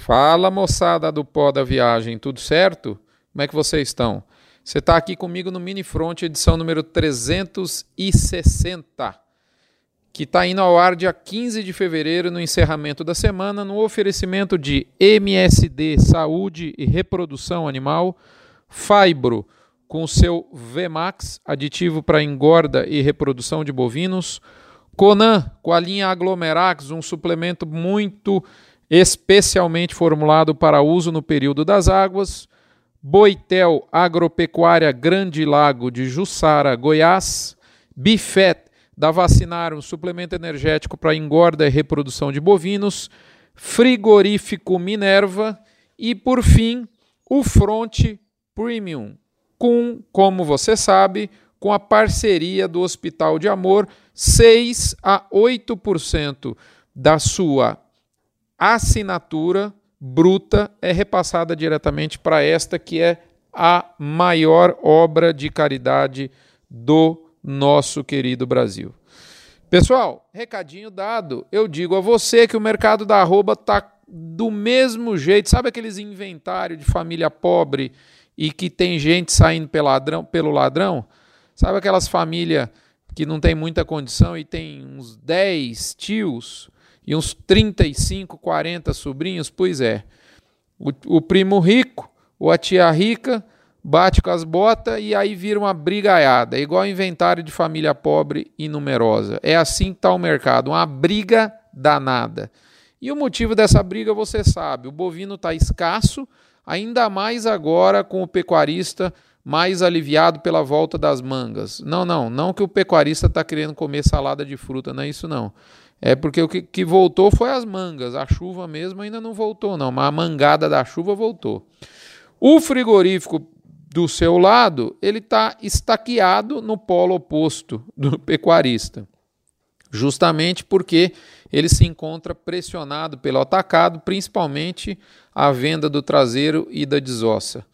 Fala moçada do pó da viagem, tudo certo? Como é que vocês estão? Você está aqui comigo no Mini Front, edição número 360, que está indo ao ar dia 15 de fevereiro, no encerramento da semana, no oferecimento de MSD Saúde e Reprodução Animal, Fibro, com seu VMAX, aditivo para engorda e reprodução de bovinos, Conan, com a linha Aglomerax, um suplemento muito especialmente formulado para uso no período das águas, Boitel Agropecuária Grande Lago de Jussara, Goiás, Bifet da Vacinar, um suplemento energético para engorda e reprodução de bovinos, Frigorífico Minerva e, por fim, o Front Premium, com, como você sabe, com a parceria do Hospital de Amor, 6 a 8% da sua assinatura bruta é repassada diretamente para esta que é a maior obra de caridade do nosso querido Brasil. Pessoal, recadinho dado. Eu digo a você que o mercado da arroba tá do mesmo jeito. Sabe aqueles inventário de família pobre e que tem gente saindo pelo ladrão? Pelo ladrão? Sabe aquelas famílias que não tem muita condição e tem uns 10 tios e uns 35, 40 sobrinhos, pois é. O, o primo rico ou a tia rica bate com as botas e aí vira uma brigaiada, é igual inventário de família pobre e numerosa. É assim que está o mercado, uma briga danada. E o motivo dessa briga você sabe: o bovino está escasso, ainda mais agora com o pecuarista mais aliviado pela volta das mangas. Não, não, não que o pecuarista está querendo comer salada de fruta, não é isso não. É porque o que, que, voltou foi as mangas. A chuva mesmo ainda não voltou, não. Mas a mangada da chuva voltou. O frigorífico do seu lado, ele está estaqueado no polo oposto do pecuarista. Justamente porque ele se encontra pressionado pelo atacado, principalmente a venda do traseiro e da desossa.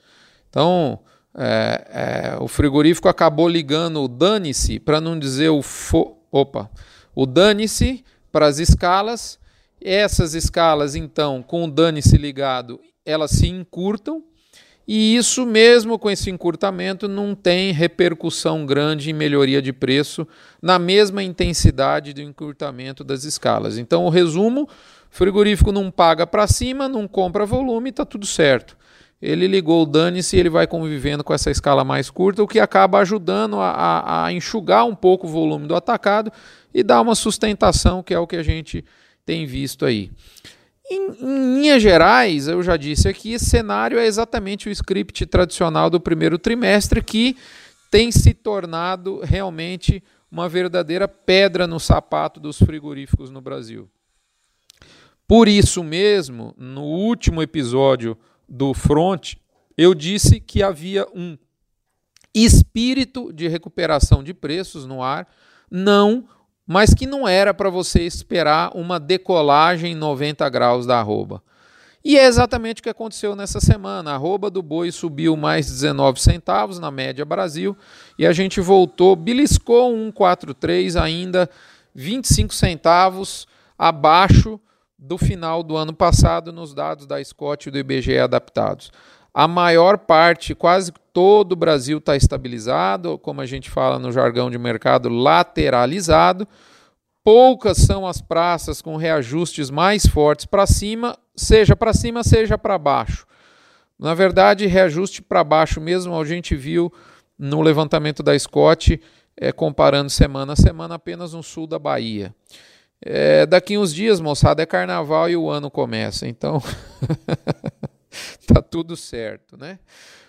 Então, é, é, o frigorífico acabou ligando o dane-se, para não dizer o fo... Opa! O dane-se para as escalas. Essas escalas, então, com o dane-se ligado, elas se encurtam. E isso mesmo com esse encurtamento não tem repercussão grande em melhoria de preço na mesma intensidade do encurtamento das escalas. Então, o resumo: frigorífico não paga para cima, não compra volume, está tudo certo. Ele ligou o dane-se e ele vai convivendo com essa escala mais curta, o que acaba ajudando a, a, a enxugar um pouco o volume do atacado e dar uma sustentação, que é o que a gente tem visto aí. Em, em linhas gerais, eu já disse aqui, esse cenário é exatamente o script tradicional do primeiro trimestre que tem se tornado realmente uma verdadeira pedra no sapato dos frigoríficos no Brasil. Por isso mesmo, no último episódio do Front, eu disse que havia um espírito de recuperação de preços no ar, não mas que não era para você esperar uma decolagem em 90 graus da arroba. E é exatamente o que aconteceu nessa semana. A arroba do boi subiu mais 19 centavos na média Brasil e a gente voltou, beliscou 1,43 ainda 25 centavos abaixo do final do ano passado nos dados da Scott e do IBGE adaptados. A maior parte, quase todo o Brasil está estabilizado, como a gente fala no jargão de mercado, lateralizado. Poucas são as praças com reajustes mais fortes para cima, seja para cima, seja para baixo. Na verdade, reajuste para baixo mesmo, a gente viu no levantamento da Scott, é, comparando semana a semana, apenas no sul da Bahia. É, daqui uns dias, moçada, é carnaval e o ano começa, então. tá tudo certo, né?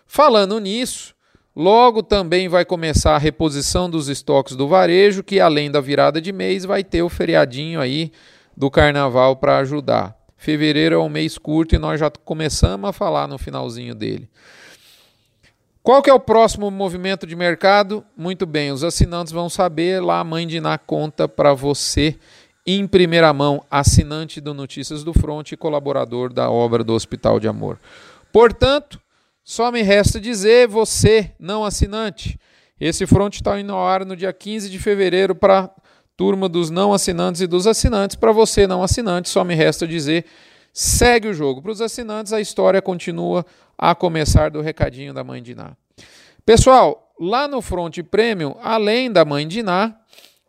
Falando nisso, logo também vai começar a reposição dos estoques do varejo, que além da virada de mês vai ter o feriadinho aí do carnaval para ajudar. Fevereiro é um mês curto e nós já começamos a falar no finalzinho dele. Qual que é o próximo movimento de mercado? Muito bem, os assinantes vão saber lá mãe de na conta para você em primeira mão, assinante do Notícias do Front e colaborador da obra do Hospital de Amor. Portanto, só me resta dizer, você, não assinante, esse front está indo ao ar no dia 15 de fevereiro para turma dos não assinantes e dos assinantes. Para você, não assinante, só me resta dizer, segue o jogo. Para os assinantes, a história continua a começar do recadinho da mãe de Ná. Pessoal, lá no Front Premium, além da mãe de Ná,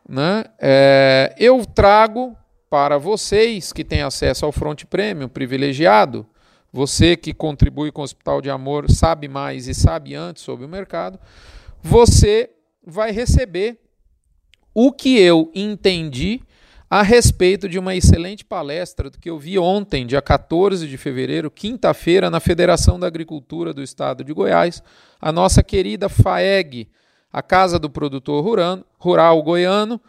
né, é, eu trago para vocês que têm acesso ao Front Premium privilegiado, você que contribui com o Hospital de Amor sabe mais e sabe antes sobre o mercado, você vai receber o que eu entendi a respeito de uma excelente palestra que eu vi ontem, dia 14 de fevereiro, quinta-feira, na Federação da Agricultura do Estado de Goiás, a nossa querida FAEG, a Casa do Produtor Rural, Rural Goiano,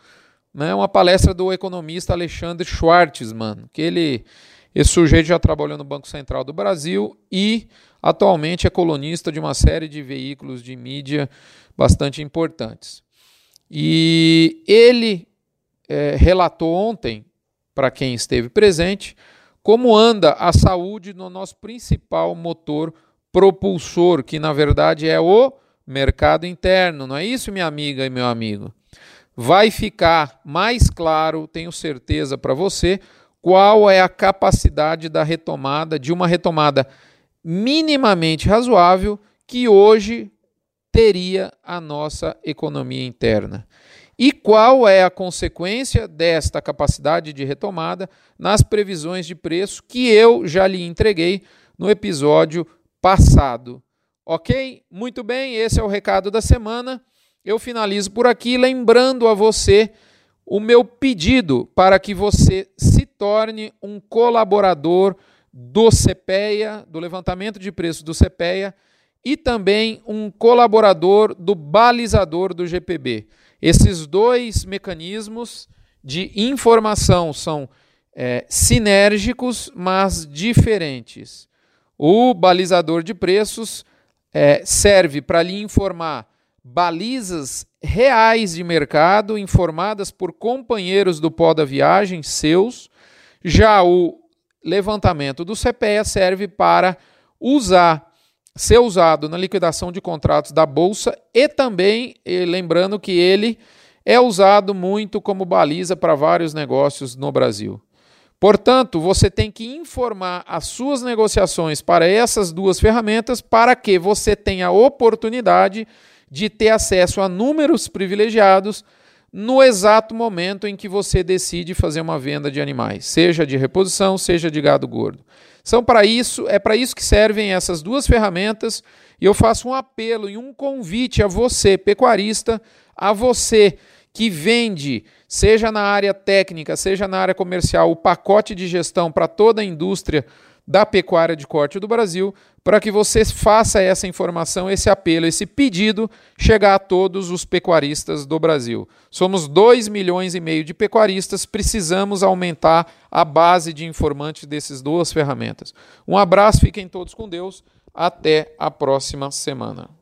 né, uma palestra do economista Alexandre Schwartzman, que ele, esse sujeito já trabalhou no Banco Central do Brasil e atualmente é colunista de uma série de veículos de mídia bastante importantes. E ele é, relatou ontem, para quem esteve presente, como anda a saúde no nosso principal motor propulsor, que na verdade é o mercado interno. Não é isso, minha amiga e meu amigo? Vai ficar mais claro, tenho certeza para você, qual é a capacidade da retomada, de uma retomada minimamente razoável que hoje teria a nossa economia interna. E qual é a consequência desta capacidade de retomada nas previsões de preço que eu já lhe entreguei no episódio passado? Ok? Muito bem, esse é o recado da semana. Eu finalizo por aqui, lembrando a você o meu pedido para que você se torne um colaborador do CPEA, do levantamento de preços do CPEA, e também um colaborador do balizador do GPB. Esses dois mecanismos de informação são é, sinérgicos, mas diferentes. O balizador de preços é, serve para lhe informar balizas reais de mercado, informadas por companheiros do pó da viagem seus. Já o levantamento do CPE serve para usar ser usado na liquidação de contratos da Bolsa e também, lembrando que ele é usado muito como baliza para vários negócios no Brasil. Portanto, você tem que informar as suas negociações para essas duas ferramentas para que você tenha a oportunidade de ter acesso a números privilegiados no exato momento em que você decide fazer uma venda de animais, seja de reposição, seja de gado gordo. São para isso, é para isso que servem essas duas ferramentas, e eu faço um apelo e um convite a você, pecuarista, a você que vende, seja na área técnica, seja na área comercial, o pacote de gestão para toda a indústria da pecuária de corte do Brasil, para que você faça essa informação, esse apelo, esse pedido chegar a todos os pecuaristas do Brasil. Somos 2 milhões e meio de pecuaristas, precisamos aumentar a base de informantes dessas duas ferramentas. Um abraço, fiquem todos com Deus, até a próxima semana.